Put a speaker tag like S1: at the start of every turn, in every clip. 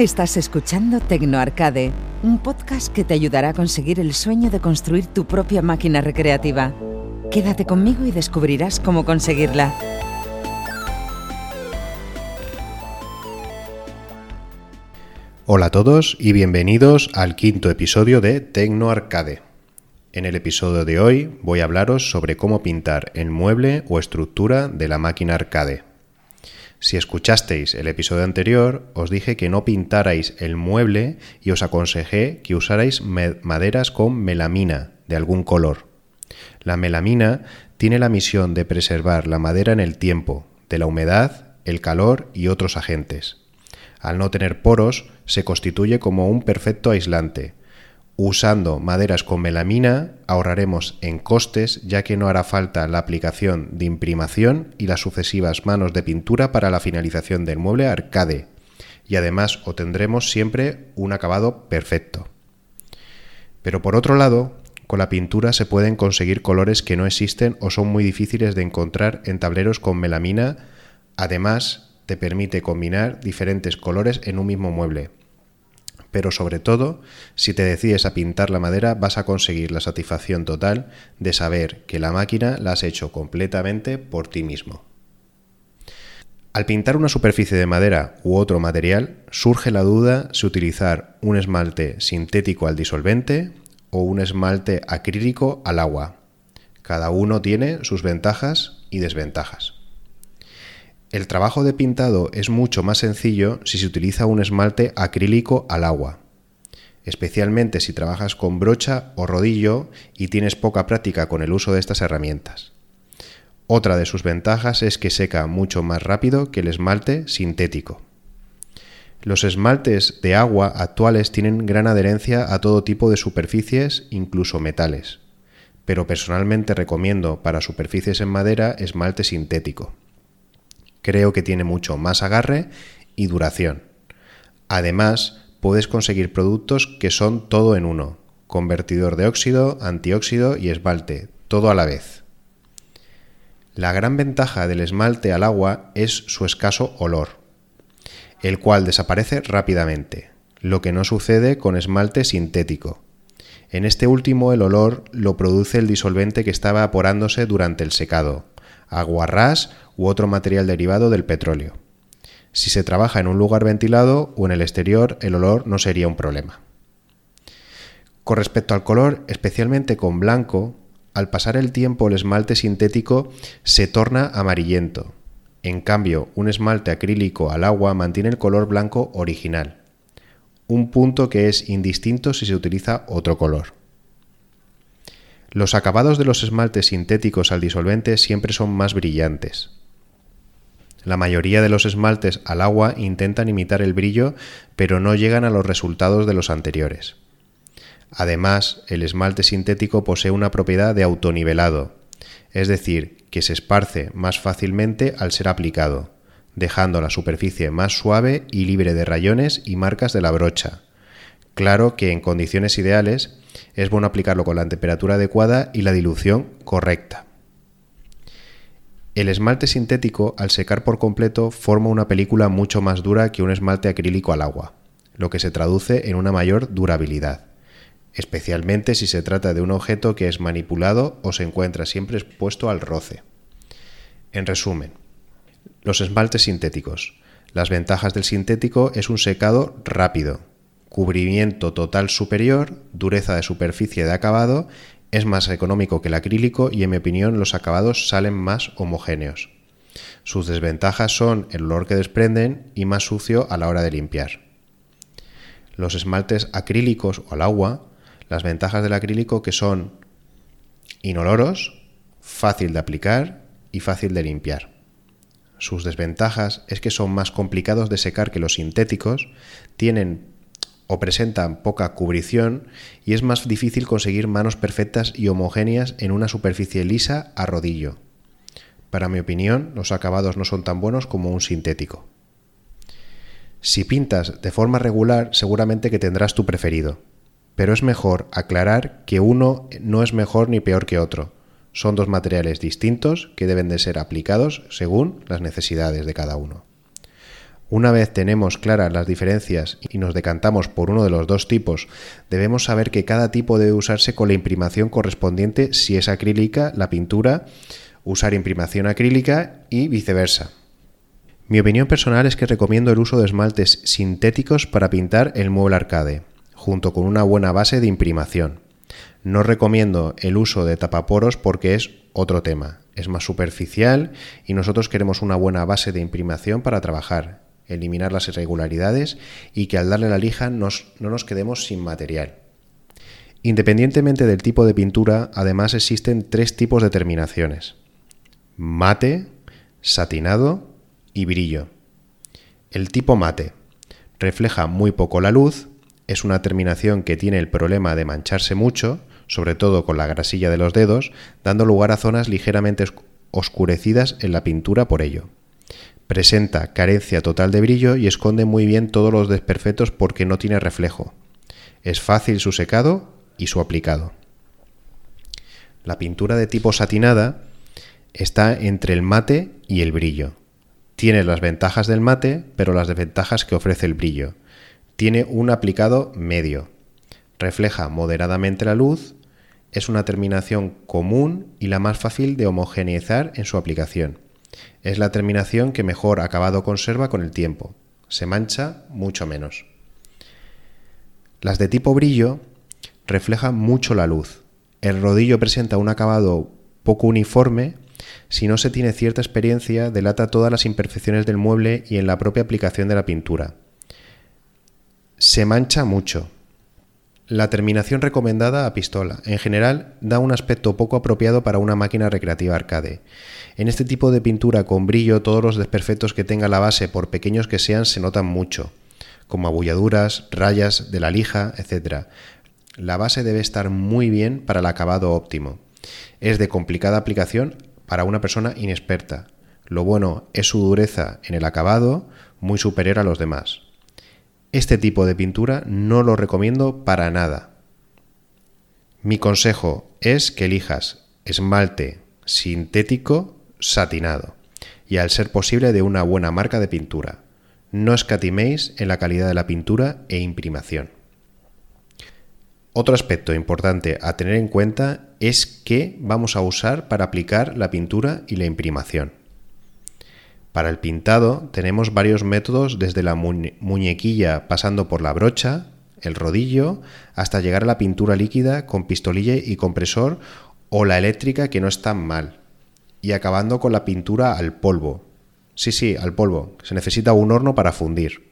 S1: Estás escuchando Tecnoarcade, un podcast que te ayudará a conseguir el sueño de construir tu propia máquina recreativa. Quédate conmigo y descubrirás cómo conseguirla.
S2: Hola a todos y bienvenidos al quinto episodio de Tecnoarcade. En el episodio de hoy voy a hablaros sobre cómo pintar el mueble o estructura de la máquina arcade. Si escuchasteis el episodio anterior, os dije que no pintarais el mueble y os aconsejé que usarais maderas con melamina de algún color. La melamina tiene la misión de preservar la madera en el tiempo, de la humedad, el calor y otros agentes. Al no tener poros, se constituye como un perfecto aislante, Usando maderas con melamina ahorraremos en costes ya que no hará falta la aplicación de imprimación y las sucesivas manos de pintura para la finalización del mueble arcade. Y además obtendremos siempre un acabado perfecto. Pero por otro lado, con la pintura se pueden conseguir colores que no existen o son muy difíciles de encontrar en tableros con melamina, además te permite combinar diferentes colores en un mismo mueble pero sobre todo, si te decides a pintar la madera vas a conseguir la satisfacción total de saber que la máquina la has hecho completamente por ti mismo. Al pintar una superficie de madera u otro material, surge la duda si utilizar un esmalte sintético al disolvente o un esmalte acrílico al agua. Cada uno tiene sus ventajas y desventajas. El trabajo de pintado es mucho más sencillo si se utiliza un esmalte acrílico al agua, especialmente si trabajas con brocha o rodillo y tienes poca práctica con el uso de estas herramientas. Otra de sus ventajas es que seca mucho más rápido que el esmalte sintético. Los esmaltes de agua actuales tienen gran adherencia a todo tipo de superficies, incluso metales, pero personalmente recomiendo para superficies en madera esmalte sintético. Creo que tiene mucho más agarre y duración. Además, puedes conseguir productos que son todo en uno, convertidor de óxido, antióxido y esmalte, todo a la vez. La gran ventaja del esmalte al agua es su escaso olor, el cual desaparece rápidamente, lo que no sucede con esmalte sintético. En este último el olor lo produce el disolvente que está evaporándose durante el secado, aguarrás u otro material derivado del petróleo. Si se trabaja en un lugar ventilado o en el exterior, el olor no sería un problema. Con respecto al color, especialmente con blanco, al pasar el tiempo el esmalte sintético se torna amarillento. En cambio, un esmalte acrílico al agua mantiene el color blanco original, un punto que es indistinto si se utiliza otro color. Los acabados de los esmaltes sintéticos al disolvente siempre son más brillantes. La mayoría de los esmaltes al agua intentan imitar el brillo, pero no llegan a los resultados de los anteriores. Además, el esmalte sintético posee una propiedad de autonivelado, es decir, que se esparce más fácilmente al ser aplicado, dejando la superficie más suave y libre de rayones y marcas de la brocha. Claro que en condiciones ideales es bueno aplicarlo con la temperatura adecuada y la dilución correcta. El esmalte sintético, al secar por completo, forma una película mucho más dura que un esmalte acrílico al agua, lo que se traduce en una mayor durabilidad, especialmente si se trata de un objeto que es manipulado o se encuentra siempre expuesto al roce. En resumen, los esmaltes sintéticos. Las ventajas del sintético es un secado rápido, cubrimiento total superior, dureza de superficie de acabado es más económico que el acrílico y en mi opinión los acabados salen más homogéneos. Sus desventajas son el olor que desprenden y más sucio a la hora de limpiar. Los esmaltes acrílicos o al agua, las ventajas del acrílico que son inoloros, fácil de aplicar y fácil de limpiar. Sus desventajas es que son más complicados de secar que los sintéticos, tienen o presentan poca cubrición y es más difícil conseguir manos perfectas y homogéneas en una superficie lisa a rodillo. Para mi opinión, los acabados no son tan buenos como un sintético. Si pintas de forma regular, seguramente que tendrás tu preferido, pero es mejor aclarar que uno no es mejor ni peor que otro. Son dos materiales distintos que deben de ser aplicados según las necesidades de cada uno. Una vez tenemos claras las diferencias y nos decantamos por uno de los dos tipos, debemos saber que cada tipo debe usarse con la imprimación correspondiente si es acrílica la pintura, usar imprimación acrílica y viceversa. Mi opinión personal es que recomiendo el uso de esmaltes sintéticos para pintar el mueble arcade, junto con una buena base de imprimación. No recomiendo el uso de tapaporos porque es otro tema, es más superficial y nosotros queremos una buena base de imprimación para trabajar, eliminar las irregularidades y que al darle la lija no nos quedemos sin material. Independientemente del tipo de pintura, además existen tres tipos de terminaciones. Mate, satinado y brillo. El tipo mate refleja muy poco la luz, es una terminación que tiene el problema de mancharse mucho, sobre todo con la grasilla de los dedos, dando lugar a zonas ligeramente oscurecidas en la pintura por ello. Presenta carencia total de brillo y esconde muy bien todos los desperfectos porque no tiene reflejo. Es fácil su secado y su aplicado. La pintura de tipo satinada está entre el mate y el brillo. Tiene las ventajas del mate, pero las desventajas que ofrece el brillo. Tiene un aplicado medio. Refleja moderadamente la luz. Es una terminación común y la más fácil de homogeneizar en su aplicación. Es la terminación que mejor acabado conserva con el tiempo. Se mancha mucho menos. Las de tipo brillo reflejan mucho la luz. El rodillo presenta un acabado poco uniforme si no se tiene cierta experiencia, delata todas las imperfecciones del mueble y en la propia aplicación de la pintura. Se mancha mucho. La terminación recomendada a pistola, en general, da un aspecto poco apropiado para una máquina recreativa arcade. En este tipo de pintura con brillo, todos los desperfectos que tenga la base, por pequeños que sean, se notan mucho, como abulladuras, rayas de la lija, etc. La base debe estar muy bien para el acabado óptimo. Es de complicada aplicación para una persona inexperta. Lo bueno es su dureza en el acabado, muy superior a los demás. Este tipo de pintura no lo recomiendo para nada. Mi consejo es que elijas esmalte sintético satinado y al ser posible de una buena marca de pintura. No escatiméis en la calidad de la pintura e imprimación. Otro aspecto importante a tener en cuenta es qué vamos a usar para aplicar la pintura y la imprimación. Para el pintado tenemos varios métodos desde la muñequilla pasando por la brocha, el rodillo, hasta llegar a la pintura líquida con pistolilla y compresor o la eléctrica que no es tan mal, y acabando con la pintura al polvo. Sí, sí, al polvo. Se necesita un horno para fundir.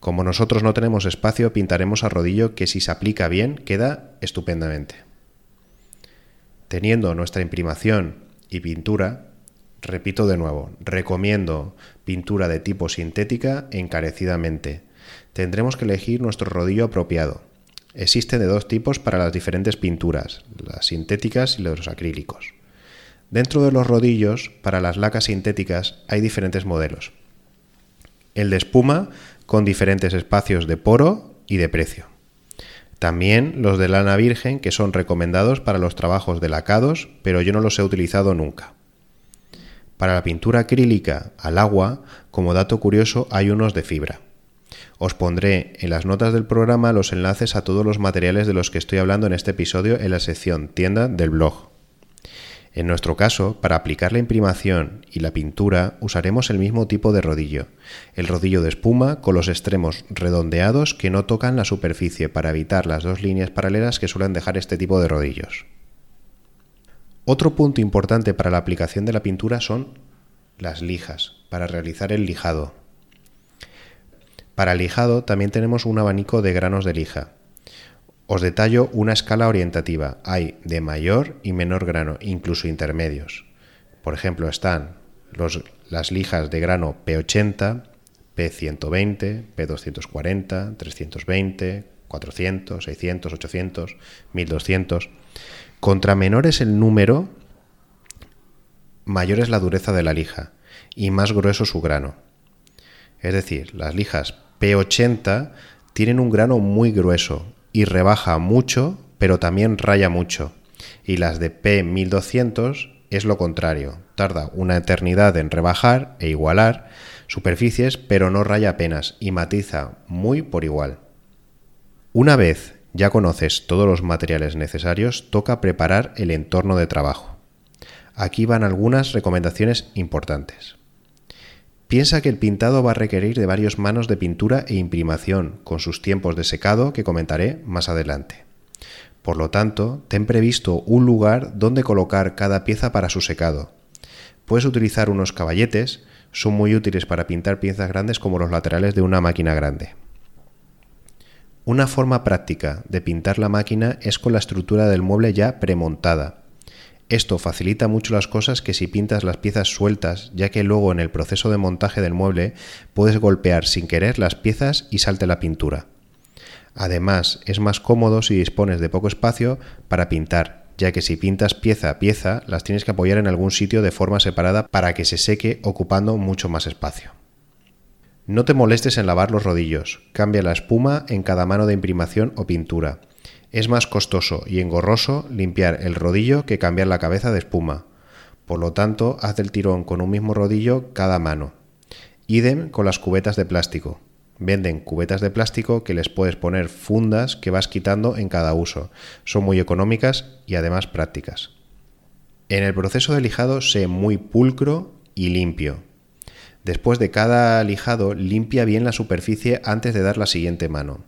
S2: Como nosotros no tenemos espacio, pintaremos a rodillo que si se aplica bien queda estupendamente. Teniendo nuestra imprimación y pintura, repito de nuevo, recomiendo pintura de tipo sintética encarecidamente. Tendremos que elegir nuestro rodillo apropiado. Existen de dos tipos para las diferentes pinturas, las sintéticas y los acrílicos. Dentro de los rodillos, para las lacas sintéticas, hay diferentes modelos. El de espuma con diferentes espacios de poro y de precio. También los de lana virgen que son recomendados para los trabajos de lacados, pero yo no los he utilizado nunca. Para la pintura acrílica al agua, como dato curioso, hay unos de fibra. Os pondré en las notas del programa los enlaces a todos los materiales de los que estoy hablando en este episodio en la sección tienda del blog. En nuestro caso, para aplicar la imprimación y la pintura usaremos el mismo tipo de rodillo, el rodillo de espuma con los extremos redondeados que no tocan la superficie para evitar las dos líneas paralelas que suelen dejar este tipo de rodillos. Otro punto importante para la aplicación de la pintura son las lijas, para realizar el lijado. Para el lijado también tenemos un abanico de granos de lija, os detallo una escala orientativa. Hay de mayor y menor grano, incluso intermedios. Por ejemplo, están las lijas de grano P80, P120, P240, 320, 400, 600, 800, 1200. Contra menor es el número, mayor es la dureza de la lija y más grueso su grano. Es decir, las lijas P80 tienen un grano muy grueso, y rebaja mucho, pero también raya mucho. Y las de P1200 es lo contrario, tarda una eternidad en rebajar e igualar, superficies, pero no raya apenas y matiza muy por igual. Una vez ya conoces todos los materiales necesarios, toca preparar el entorno de trabajo. Aquí van algunas recomendaciones importantes. Piensa que el pintado va a requerir de varios manos de pintura e imprimación, con sus tiempos de secado que comentaré más adelante. Por lo tanto, ten previsto un lugar donde colocar cada pieza para su secado. Puedes utilizar unos caballetes, son muy útiles para pintar piezas grandes como los laterales de una máquina grande. Una forma práctica de pintar la máquina es con la estructura del mueble ya premontada. Esto facilita mucho las cosas que si pintas las piezas sueltas, ya que luego en el proceso de montaje del mueble puedes golpear sin querer las piezas y salte la pintura. Además, es más cómodo si dispones de poco espacio para pintar, ya que si pintas pieza a pieza las tienes que apoyar en algún sitio de forma separada para que se seque ocupando mucho más espacio. No te molestes en lavar los rodillos, cambia la espuma en cada mano de imprimación o pintura es más costoso y engorroso limpiar el rodillo que cambiar la cabeza de espuma. Por lo tanto, haz el tirón con un mismo rodillo cada mano. Idem con las cubetas de plástico. Venden cubetas de plástico que les puedes poner fundas que vas quitando en cada uso. Son muy económicas y además prácticas. En el proceso de lijado sé muy pulcro y limpio. Después de cada lijado limpia bien la superficie antes de dar la siguiente mano.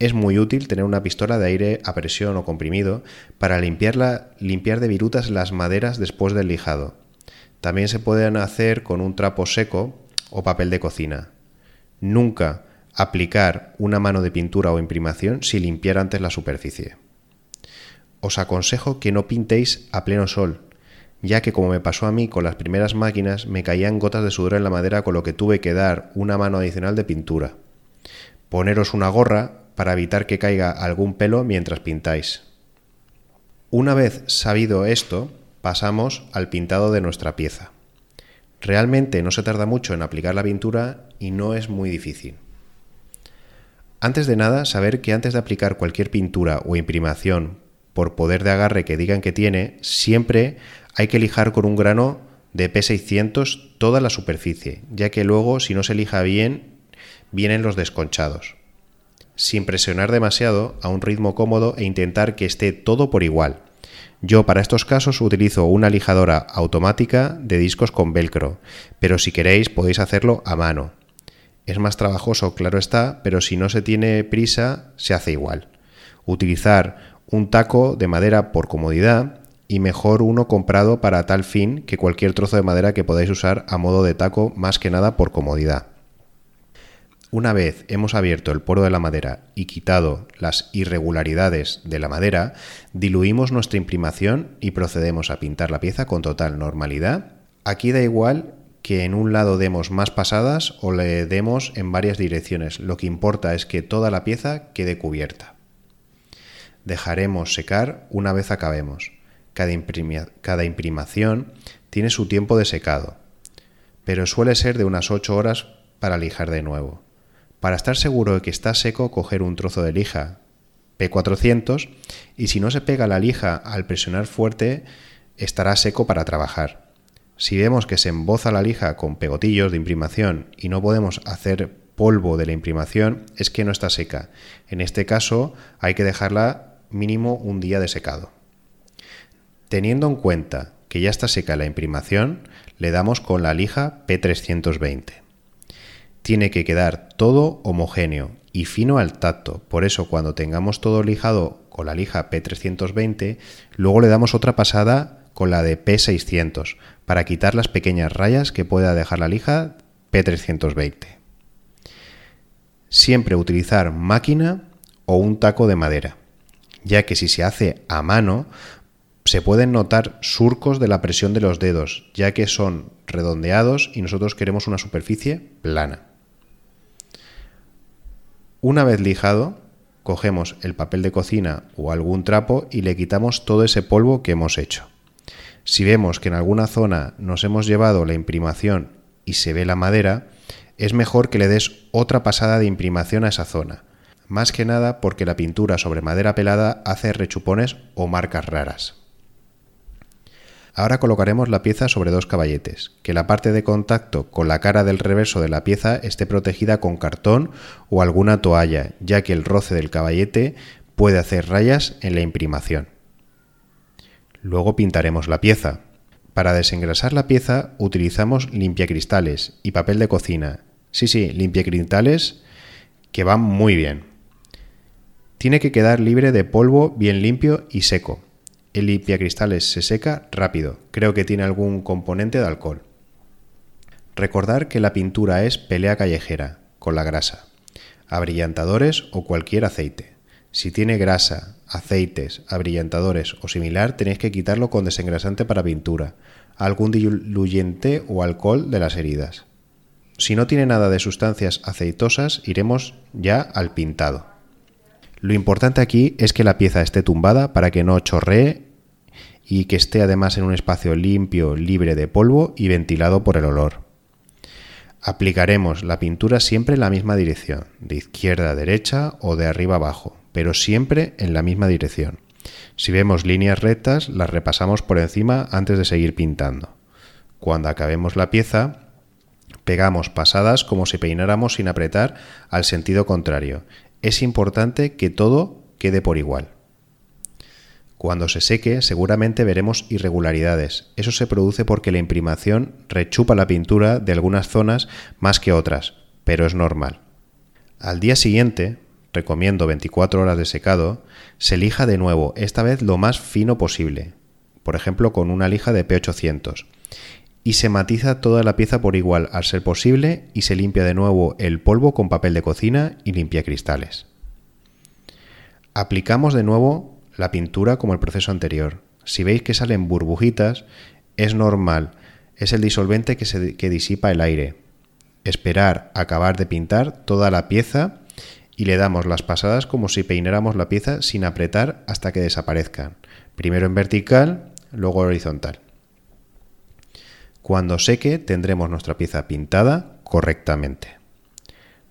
S2: Es muy útil tener una pistola de aire a presión o comprimido para limpiar de virutas las maderas después del lijado. También se pueden hacer con un trapo seco o papel de cocina. Nunca aplicar una mano de pintura o imprimación sin limpiar antes la superficie. Os aconsejo que no pintéis a pleno sol, ya que como me pasó a mí con las primeras máquinas me caían gotas de sudor en la madera con lo que tuve que dar una mano adicional de pintura. Poneros una gorra para evitar que caiga algún pelo mientras pintáis. Una vez sabido esto, pasamos al pintado de nuestra pieza. Realmente no se tarda mucho en aplicar la pintura y no es muy difícil. Antes de nada, saber que antes de aplicar cualquier pintura o imprimación por poder de agarre que digan que tiene, siempre hay que lijar con un grano de P600 toda la superficie, ya que luego si no se lija bien, vienen los desconchados sin presionar demasiado, a un ritmo cómodo e intentar que esté todo por igual. Yo para estos casos utilizo una lijadora automática de discos con velcro, pero si queréis podéis hacerlo a mano. Es más trabajoso, claro está, pero si no se tiene prisa, se hace igual. Utilizar un taco de madera por comodidad y mejor uno comprado para tal fin que cualquier trozo de madera que podáis usar a modo de taco más que nada por comodidad. Una vez hemos abierto el poro de la madera y quitado las irregularidades de la madera, diluimos nuestra imprimación y procedemos a pintar la pieza con total normalidad. Aquí da igual que en un lado demos más pasadas o le demos en varias direcciones. Lo que importa es que toda la pieza quede cubierta. Dejaremos secar una vez acabemos. Cada, imprimación tiene su tiempo de secado, pero suele ser de unas 8 horas para lijar de nuevo. Para estar seguro de que está seco, coger un trozo de lija P400 y si no se pega la lija al presionar fuerte, estará seco para trabajar. Si vemos que se emboza la lija con pegotillos de imprimación y no podemos hacer polvo de la imprimación, es que no está seca. En este caso hay que dejarla mínimo un día de secado. Teniendo en cuenta que ya está seca la imprimación, le damos con la lija P320 tiene que quedar todo homogéneo y fino al tacto. Por eso cuando tengamos todo lijado con la lija P320, luego le damos otra pasada con la de P600 para quitar las pequeñas rayas que pueda dejar la lija P320. Siempre utilizar máquina o un taco de madera, ya que si se hace a mano se pueden notar surcos de la presión de los dedos, ya que son redondeados y nosotros queremos una superficie plana. Una vez lijado, cogemos el papel de cocina o algún trapo y le quitamos todo ese polvo que hemos hecho. Si vemos que en alguna zona nos hemos llevado la imprimación y se ve la madera, es mejor que le des otra pasada de imprimación a esa zona, más que nada porque la pintura sobre madera pelada hace rechupones o marcas raras. Ahora colocaremos la pieza sobre dos caballetes, que la parte de contacto con la cara del reverso de la pieza esté protegida con cartón o alguna toalla, ya que el roce del caballete puede hacer rayas en la imprimación. Luego pintaremos la pieza. Para desengrasar la pieza utilizamos limpiacristales y papel de cocina. Sí, sí, limpiacristales que van muy bien. Tiene que quedar libre de polvo, bien limpio y seco. El limpiacristales se seca rápido, creo que tiene algún componente de alcohol. Recordar que la pintura es pelea callejera, con la grasa, abrillantadores o cualquier aceite. Si tiene grasa, aceites, abrillantadores o similar, tenéis que quitarlo con desengrasante para pintura, algún diluyente o alcohol de las heridas. Si no tiene nada de sustancias aceitosas, iremos ya al pintado. Lo importante aquí es que la pieza esté tumbada para que no chorree y que esté además en un espacio limpio, libre de polvo y ventilado por el olor. Aplicaremos la pintura siempre en la misma dirección, de izquierda a derecha o de arriba a abajo, pero siempre en la misma dirección. Si vemos líneas rectas, las repasamos por encima antes de seguir pintando. Cuando acabemos la pieza, pegamos pasadas como si peináramos sin apretar al sentido contrario es importante que todo quede por igual. Cuando se seque seguramente veremos irregularidades. Eso se produce porque la imprimación rechupa la pintura de algunas zonas más que otras, pero es normal. Al día siguiente, recomiendo 24 horas de secado, se lija de nuevo, esta vez lo más fino posible, por ejemplo con una lija de P800, y se matiza toda la pieza por igual al ser posible y se limpia de nuevo el polvo con papel de cocina y limpia cristales. Aplicamos de nuevo la pintura como el proceso anterior. Si veis que salen burbujitas, es normal, es el disolvente que, se, que disipa el aire. Esperar acabar de pintar toda la pieza y le damos las pasadas como si peináramos la pieza sin apretar hasta que desaparezcan. Primero en vertical, luego horizontal. Cuando seque tendremos nuestra pieza pintada correctamente.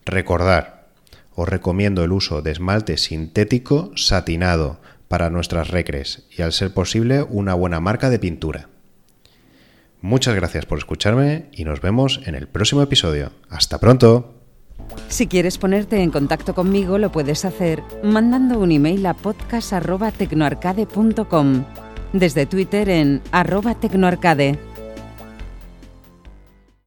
S2: Recordar, os recomiendo el uso de esmalte sintético satinado para nuestras recres y al ser posible una buena marca de pintura. Muchas gracias por escucharme y nos vemos en el próximo episodio. Hasta pronto.
S1: Si quieres ponerte en contacto conmigo lo puedes hacer mandando un email a podcast.tecnoarcade.com, desde Twitter en tecnoarcade